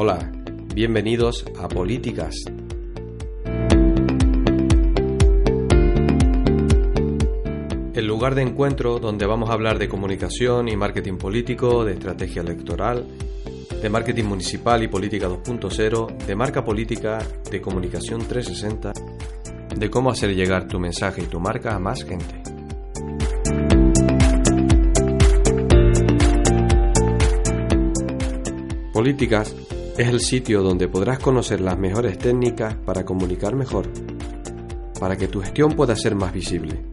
Hola, bienvenidos a Políticas. El lugar de encuentro donde vamos a hablar de comunicación y marketing político, de estrategia electoral, de marketing municipal y política 2.0, de marca política, de comunicación 360, de cómo hacer llegar tu mensaje y tu marca a más gente. Políticas es el sitio donde podrás conocer las mejores técnicas para comunicar mejor, para que tu gestión pueda ser más visible,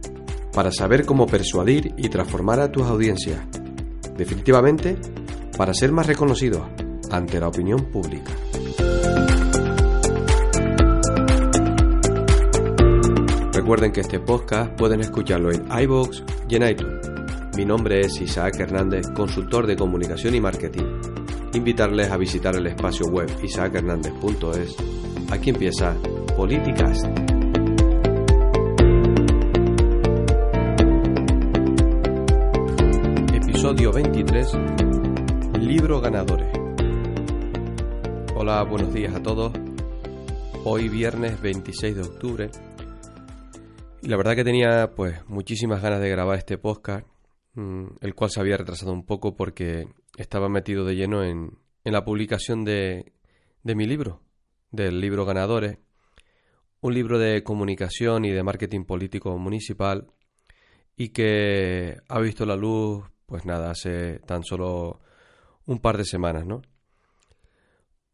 para saber cómo persuadir y transformar a tus audiencias, definitivamente para ser más reconocidos ante la opinión pública. Recuerden que este podcast pueden escucharlo en iVoox y en iTunes. Mi nombre es Isaac Hernández, consultor de comunicación y marketing invitarles a visitar el espacio web isaachernandez.es. Aquí empieza Políticas. Episodio 23. Libro ganadores. Hola, buenos días a todos. Hoy viernes 26 de octubre. Y la verdad que tenía pues muchísimas ganas de grabar este podcast, mm, el cual se había retrasado un poco porque estaba metido de lleno en, en la publicación de, de mi libro, del libro Ganadores, un libro de comunicación y de marketing político municipal y que ha visto la luz, pues nada, hace tan solo un par de semanas, ¿no?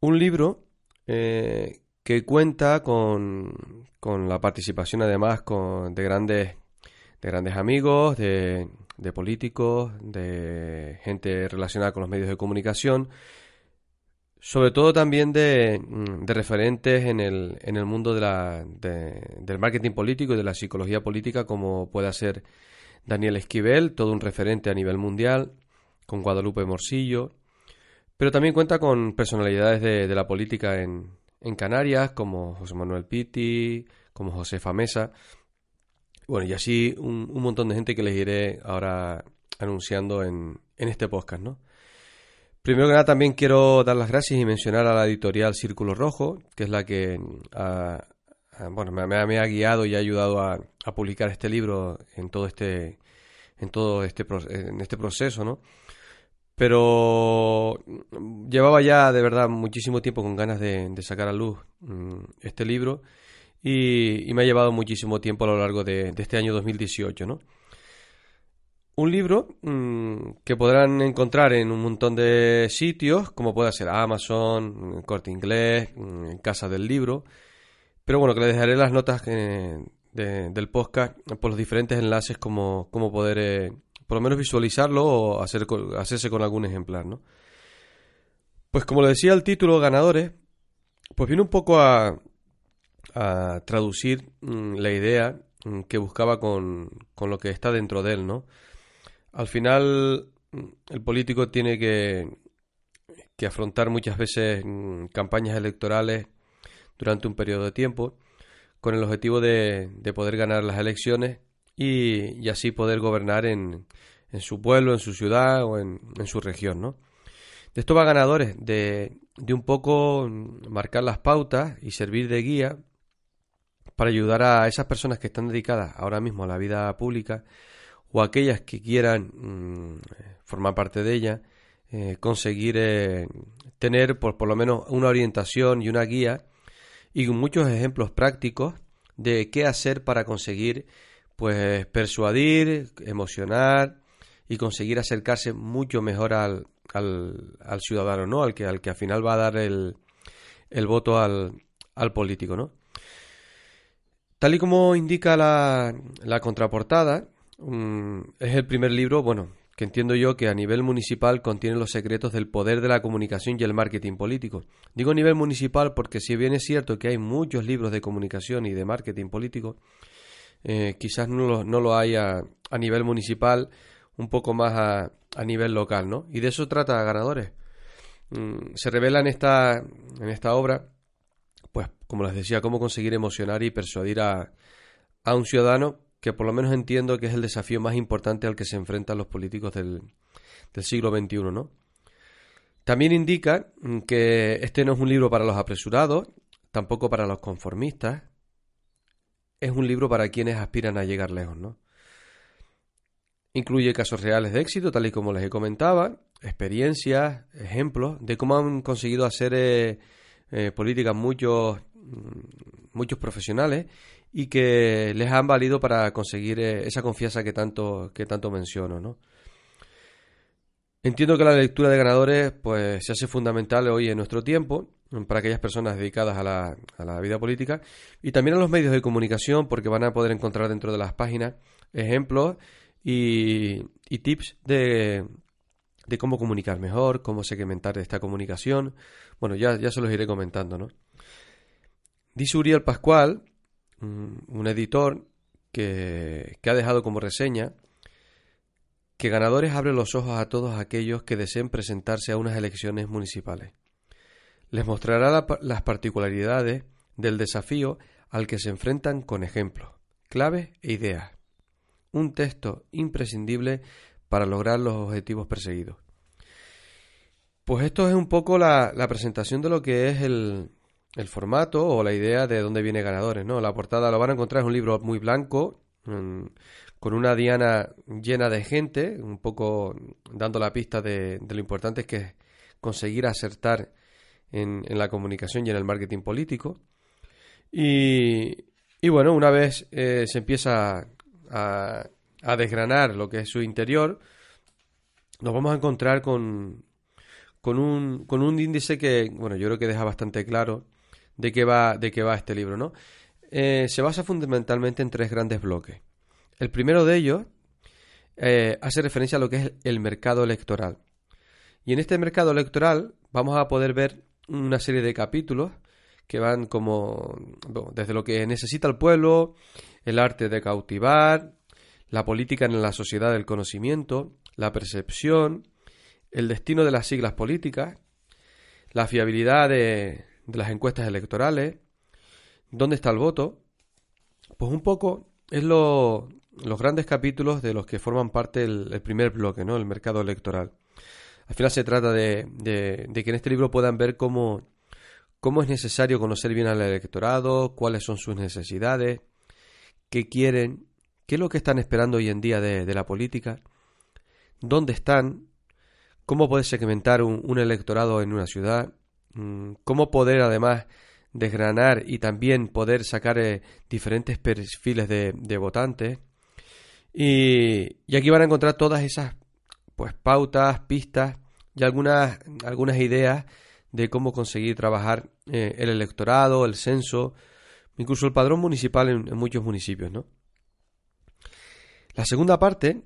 Un libro eh, que cuenta con, con, la participación además con, de, grandes, de grandes amigos, de, de políticos, de gente relacionada con los medios de comunicación, sobre todo también de, mm, de referentes en el, en el mundo de la, del marketing político y de la psicología política, como puede ser Daniel Esquivel, todo un referente a nivel mundial, con Guadalupe Morsillo, pero también cuenta con personalidades de, de la política en, en Canarias, como José Manuel Pitti, como José Famesa. Bueno, y así un, montón de gente que les iré ahora anunciando en, en este podcast, ¿no? Primero que nada también quiero dar las gracias y mencionar a la editorial Círculo Rojo, que es la que bueno, me, ha guiado y ha ayudado a, publicar este libro en todo este en todo este en este proceso, ¿no? Pero llevaba ya de verdad muchísimo tiempo con ganas de, de sacar a luz mm, este libro y, me ha llevado muchísimo tiempo a lo largo de, este año 2018, ¿no? Un libro mm, que podrán encontrar en un montón de sitios, como puede ser Amazon, mm, Corte Inglés, mm, Casa del Libro, pero bueno, que les dejaré las notas eh, del podcast por los diferentes enlaces, como, poder eh, por lo menos visualizarlo o hacer, hacerse con algún ejemplar, ¿no? Pues como le decía el título, ganadores, pues viene un poco a, a traducir mm, la idea mm, que buscaba con, con, lo que está dentro de él, ¿no? Al final, mm, el político tiene que, que afrontar muchas veces campañas electorales durante un periodo de tiempo con el objetivo de, de poder ganar las elecciones y, y así poder gobernar en, en, su pueblo, en su ciudad o en, en su región, ¿no? De esto va ganadores, de, de un poco marcar las pautas y servir de guía para ayudar a esas personas que están dedicadas ahora mismo a la vida pública o aquellas que quieran mm, formar parte de ella, eh, conseguir eh, tener por, por lo menos una orientación y una guía y muchos ejemplos prácticos de qué hacer para conseguir pues persuadir, emocionar y conseguir acercarse mucho mejor al, al, ciudadano, ¿no? Al que, al que al final va a dar el, el voto al, al político, ¿no? Tal y como indica la, contraportada, mm, es el primer libro, bueno, que entiendo yo que a nivel municipal contiene los secretos del poder de la comunicación y el marketing político. Digo a nivel municipal porque si bien es cierto que hay muchos libros de comunicación y de marketing político, eh, quizás no lo, no lo haya a nivel municipal, un poco más a, a nivel local, ¿no? Y de eso trata Ganadores. Mm, se revela en esta, en esta obra, pues como les decía, cómo conseguir emocionar y persuadir a, a un ciudadano que por lo menos entiendo que es el desafío más importante al que se enfrentan los políticos del, del siglo XXI, ¿no? También indica que este no es un libro para los apresurados, tampoco para los conformistas, es un libro para quienes aspiran a llegar lejos, ¿no? Incluye casos reales de éxito, tal y como les he comentado, experiencias, ejemplos de cómo han conseguido hacer eh, eh, políticas muchos, mm, muchos profesionales y que les han valido para conseguir eh, esa confianza que tanto, que tanto menciono, ¿no? Entiendo que la lectura de ganadores pues, se hace fundamental hoy en nuestro tiempo para aquellas personas dedicadas a la, a la vida política y también a los medios de comunicación porque van a poder encontrar dentro de las páginas ejemplos y, tips de, de, cómo comunicar mejor, cómo segmentar esta comunicación. Bueno, ya, ya se los iré comentando, ¿no? Dice Uriel Pascual, un editor, que, ha dejado como reseña que Ganadores abre los ojos a todos aquellos que deseen presentarse a unas elecciones municipales. Les mostrará las particularidades del desafío al que se enfrentan con ejemplos, claves e ideas un texto imprescindible para lograr los objetivos perseguidos. Pues esto es un poco la, presentación de lo que es el, el, formato o la idea de dónde viene ganadores, ¿no? La portada lo van a encontrar, es un libro muy blanco, mm, con una diana llena de gente, un poco dando la pista de, lo importante que es conseguir acertar en, la comunicación y en el marketing político. Y, bueno, una vez eh, se empieza a, desgranar lo que es su interior, nos vamos a encontrar con, con, un, con un índice que, bueno, yo creo que deja bastante claro de qué va, de qué va este libro, ¿no? Eh, se basa fundamentalmente en tres grandes bloques. El primero de ellos eh, hace referencia a lo que es el mercado electoral. Y en este mercado electoral vamos a poder ver una serie de capítulos que van como desde lo que necesita el pueblo, el arte de cautivar, la política en la sociedad del conocimiento, la percepción, el destino de las siglas políticas, la fiabilidad de, las encuestas electorales, dónde está el voto. Pues un poco es lo, los grandes capítulos de los que forman parte el, primer bloque, ¿no? El mercado electoral. Al final se trata de, de, que en este libro puedan ver cómo, cómo es necesario conocer bien al electorado, cuáles son sus necesidades, qué quieren, qué es lo que están esperando hoy en día de, la política, dónde están, cómo poder segmentar un, electorado en una ciudad, cómo poder además desgranar y también poder sacar eh, diferentes perfiles de, votantes. Y, aquí van a encontrar todas esas pues pautas, pistas y algunas, algunas ideas de cómo conseguir trabajar eh, el electorado, el censo, incluso el padrón municipal en, muchos municipios, ¿no? La segunda parte,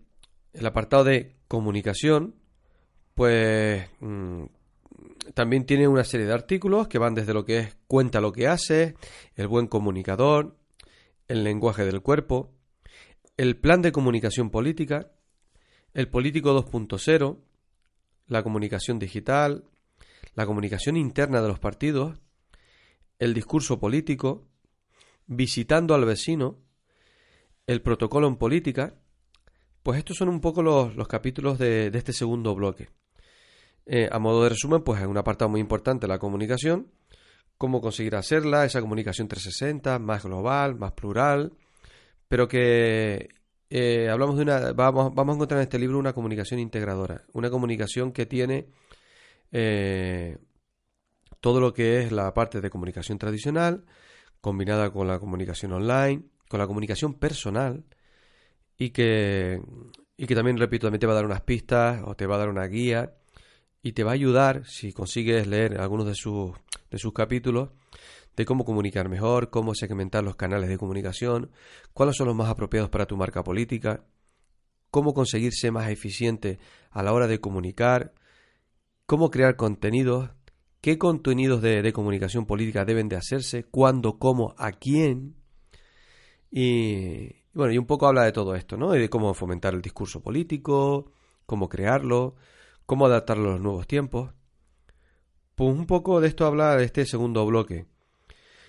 el apartado de comunicación, pues mm, también tiene una serie de artículos que van desde lo que es cuenta lo que hace, el buen comunicador, el lenguaje del cuerpo, el plan de comunicación política, el político 2.0, la comunicación digital, la comunicación interna de los partidos, el discurso político, visitando al vecino, el protocolo en política, pues estos son un poco los, capítulos de, este segundo bloque. Eh, a modo de resumen, pues es un apartado muy importante la comunicación, cómo conseguir hacerla, esa comunicación 360, más global, más plural, pero que eh, hablamos de una, vamos, vamos a encontrar en este libro una comunicación integradora, una comunicación que tiene eh, todo lo que es la parte de comunicación tradicional, combinada con la comunicación online, con la comunicación personal. Y que, y que también, repito, también te va a dar unas pistas o te va a dar una guía y te va a ayudar, si consigues leer algunos de sus, de sus capítulos, de cómo comunicar mejor, cómo segmentar los canales de comunicación, cuáles son los más apropiados para tu marca política, cómo conseguirse más eficiente a la hora de comunicar, cómo crear contenidos, qué contenidos de, comunicación política deben de hacerse, cuándo, cómo, a quién. Y bueno, y un poco habla de todo esto, ¿no? Y de cómo fomentar el discurso político, cómo crearlo, cómo adaptarlo a los nuevos tiempos. Pues un poco de esto habla este segundo bloque.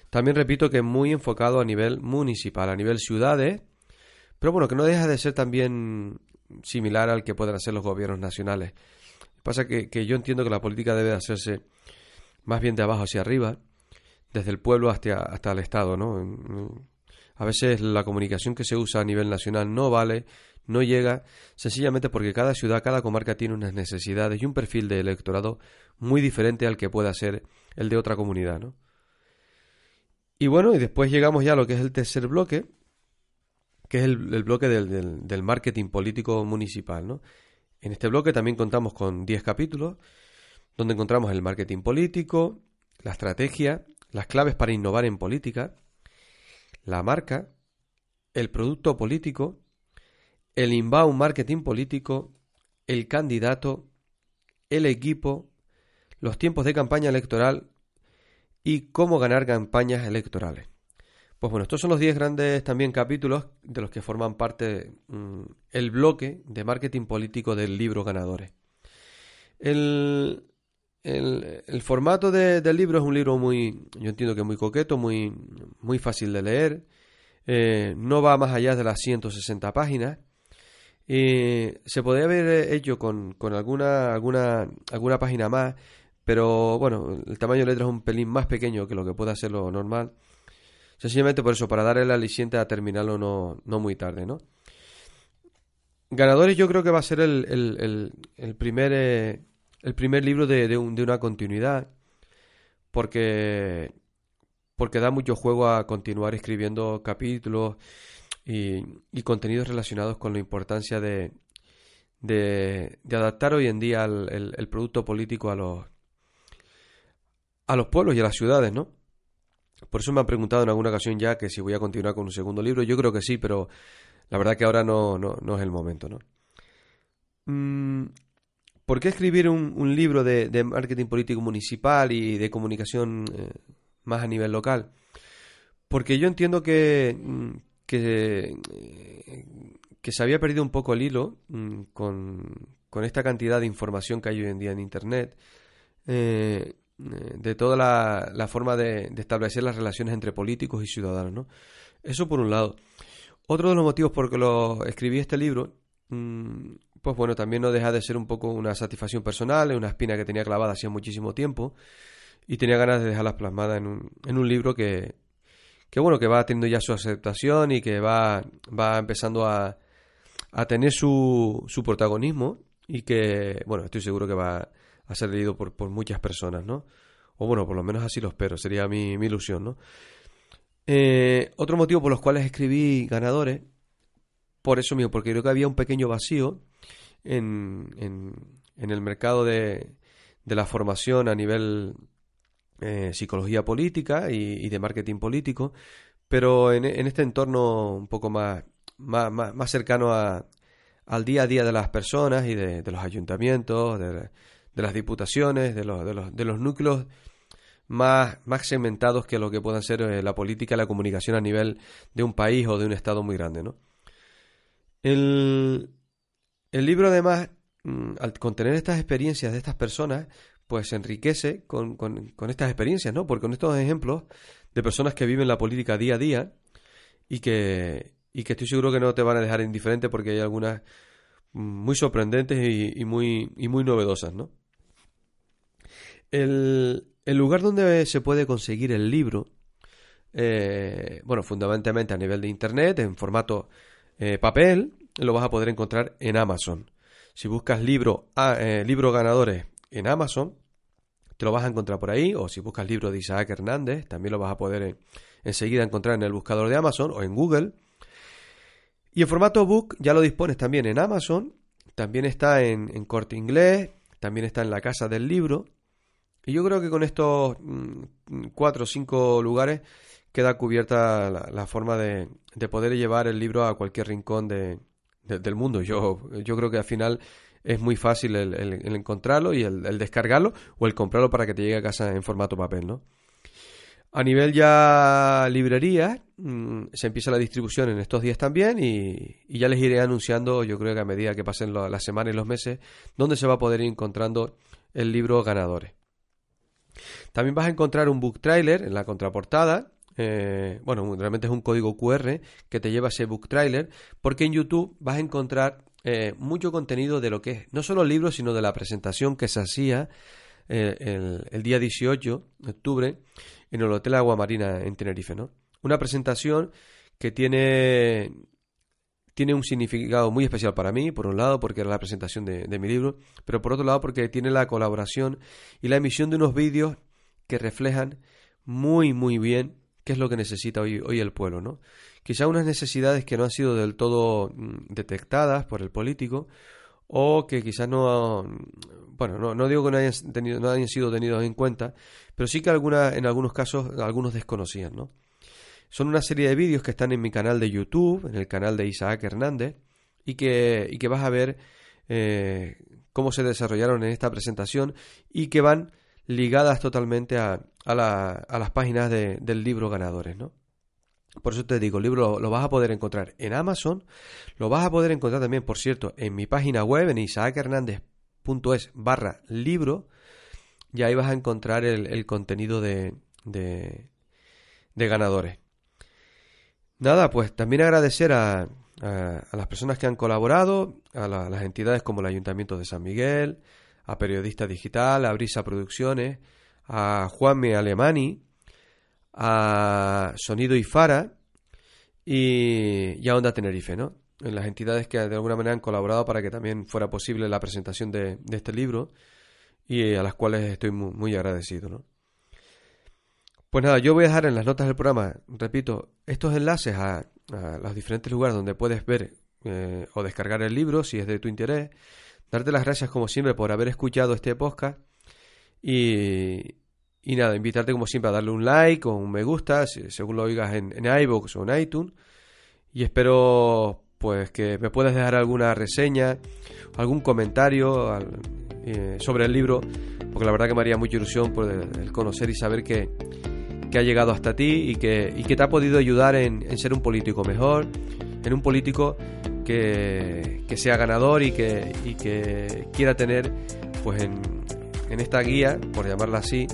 También repito que es muy enfocado a nivel municipal, a nivel ciudades, pero bueno, que no deja de ser también similar al que pueden hacer los gobiernos nacionales. Pasa que, que yo entiendo que la política debe hacerse más bien de abajo hacia arriba, desde el pueblo hasta, hasta el Estado, ¿no? A veces la comunicación que se usa a nivel nacional no vale, no llega, sencillamente porque cada ciudad, cada comarca tiene unas necesidades y un perfil de electorado muy diferente al que pueda ser el de otra comunidad, ¿no? Y bueno, y después llegamos ya a lo que es el tercer bloque, que es el, bloque del, marketing político municipal. En este bloque también contamos con 10 capítulos, donde encontramos el marketing político, la estrategia, las claves para innovar en política, la marca, el producto político, el inbound marketing político, el candidato, el equipo, los tiempos de campaña electoral y cómo ganar campañas electorales. Pues bueno, estos son los 10 grandes también capítulos de los que forman parte mm, el bloque de marketing político del libro Ganadores. El, el, formato del libro es un libro muy, yo entiendo que muy coqueto, muy, muy fácil de leer, eh, no va más allá de las 160 páginas. y se podría haber hecho con, con alguna, alguna, alguna página más, pero bueno, el tamaño de letra es un pelín más pequeño que lo que puede ser lo normal. Sencillamente por eso, para darle la aliciente a terminarlo no, no muy tarde, ¿no? Ganadores yo creo que va a ser el, el, el, primer, eh, el primer libro de, de, una continuidad, porque, porque da mucho juego a continuar escribiendo capítulos y, y contenidos relacionados con la importancia de, de, de adaptar hoy en día el, producto político a los, a los pueblos y a las ciudades, ¿no? Por eso me han preguntado en alguna ocasión ya que si voy a continuar con un segundo libro. Yo creo que sí, pero la verdad que ahora no, no, es el momento, ¿no? Mm, ¿Por qué escribir un, libro de, marketing político municipal y de comunicación eh, más a nivel local? Porque yo entiendo que, mm, que, que se había perdido un poco el hilo mm, con, esta cantidad de información que hay hoy en día en Internet. Eh, eh, de toda la, forma de, establecer las relaciones entre políticos y ciudadanos. ¿no? Eso por un lado. Otro de los motivos por que lo escribí este libro, mm, pues bueno, también no deja de ser un poco una satisfacción personal, una espina que tenía clavada hacía muchísimo tiempo y tenía ganas de dejarlas plasmadas en un, en un libro que, que, bueno, que va teniendo ya su aceptación y que va, va empezando a, a tener su, su protagonismo y que, bueno, estoy seguro que va a ser leído por, por muchas personas, ¿no? O bueno, por lo menos así lo espero, sería mi, ilusión, ¿no? Eh, otro motivo por los cuales escribí ganadores, por eso mío, porque creo que había un pequeño vacío en, en, el mercado de, de, la formación a nivel eh, psicología política y, de marketing político, pero en, en, este entorno un poco más, más, más, cercano a, al día a día de las personas y de, de los ayuntamientos, de, de las diputaciones, de los, de los, de los núcleos más, más segmentados que lo que puedan ser eh, la política y la comunicación a nivel de un país o de un estado muy grande. ¿no? El, el libro además, mm, al contener estas experiencias de estas personas, pues se enriquece con, con, estas experiencias, ¿no? Porque con estos ejemplos de personas que viven la política día a día y que, y que estoy seguro que no te van a dejar indiferente porque hay algunas mm, muy sorprendentes y, y muy, y muy novedosas, ¿no? El, lugar donde se puede conseguir el libro, eh, bueno, fundamentalmente a nivel de Internet, en formato eh, papel, lo vas a poder encontrar en Amazon. Si buscas libro, eh, libro ganadores en Amazon, te lo vas a encontrar por ahí, o si buscas libro de Isaac Hernández, también lo vas a poder enseguida encontrar en el buscador de Amazon o en Google. Y en formato book ya lo dispones también en Amazon, también está en, en Corte Inglés, también está en la Casa del Libro, y yo creo que con estos mm, cuatro o cinco lugares queda cubierta la, forma de, poder llevar el libro a cualquier rincón de, del mundo. Yo, yo creo que al final es muy fácil el, encontrarlo y el, descargarlo o el comprarlo para que te llegue a casa en formato papel, ¿no? A nivel ya librería, mm, se empieza la distribución en estos días también y, ya les iré anunciando, yo creo que a medida que pasen las semanas y los meses, dónde se va a poder ir encontrando el libro ganadores. También vas a encontrar un book trailer en la contraportada. Eh, bueno, realmente es un código QR que te lleva a ese book trailer, porque en YouTube vas a encontrar eh, mucho contenido de lo que es no solo el libro, sino de la presentación que se hacía eh, el, día 18 de octubre en el Hotel Agua Marina en Tenerife. ¿no? Una presentación que tiene, tiene un significado muy especial para mí, por un lado porque era la presentación de, mi libro, pero por otro lado porque tiene la colaboración y la emisión de unos vídeos que reflejan muy muy bien qué es lo que necesita hoy, hoy el pueblo, ¿no? quizá unas necesidades que no han sido del todo mm, detectadas por el político o que quizás no, bueno, no, digo que no hayan, no sido tenidos en cuenta, pero sí que en algunos casos algunos desconocían, ¿no? Son una serie de vídeos que están en mi canal de YouTube, en el canal de Isaac Hernández, y que, y que vas a ver eh, cómo se desarrollaron en esta presentación y que van ligadas totalmente a, a, a las páginas del libro ganadores, ¿no? Por eso te digo, el libro lo, vas a poder encontrar en Amazon, lo vas a poder encontrar también, por cierto, en mi página web, en isaachernández.es barra libro, y ahí vas a encontrar el, contenido de, de, ganadores. Nada, pues también agradecer a, las personas que han colaborado, a, las entidades como el Ayuntamiento de San Miguel, a Periodista Digital, a Brisa Producciones, a Juanme Alemani, a Sonido y Fara y, a Onda Tenerife, ¿no? En las entidades que de alguna manera han colaborado para que también fuera posible la presentación de, este libro y a las cuales estoy muy, agradecido, ¿no? Pues nada, yo voy a dejar en las notas del programa, repito, estos enlaces a, los diferentes lugares donde puedes ver eh, o descargar el libro si es de tu interés. Darte las gracias como siempre por haber escuchado este podcast y, y nada, invitarte como siempre a darle un like o un me gusta, según lo oigas en, en iVoox o en iTunes. Y espero pues que me puedas dejar alguna reseña, algún comentario eh, sobre el libro, porque la verdad que me haría mucha ilusión por el, conocer y saber que, ha llegado hasta ti y que, y que te ha podido ayudar en, ser un político mejor, en un político que, que sea ganador y que, y que quiera tener pues en, en esta guía, por llamarla así,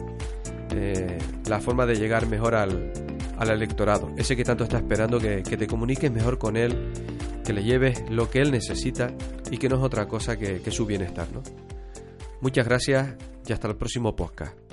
eh, la forma de llegar mejor al, al, electorado. Ese que tanto está esperando que, te comuniques mejor con él, que le lleves lo que él necesita y que no es otra cosa que, que su bienestar. ¿no? Muchas gracias y hasta el próximo podcast.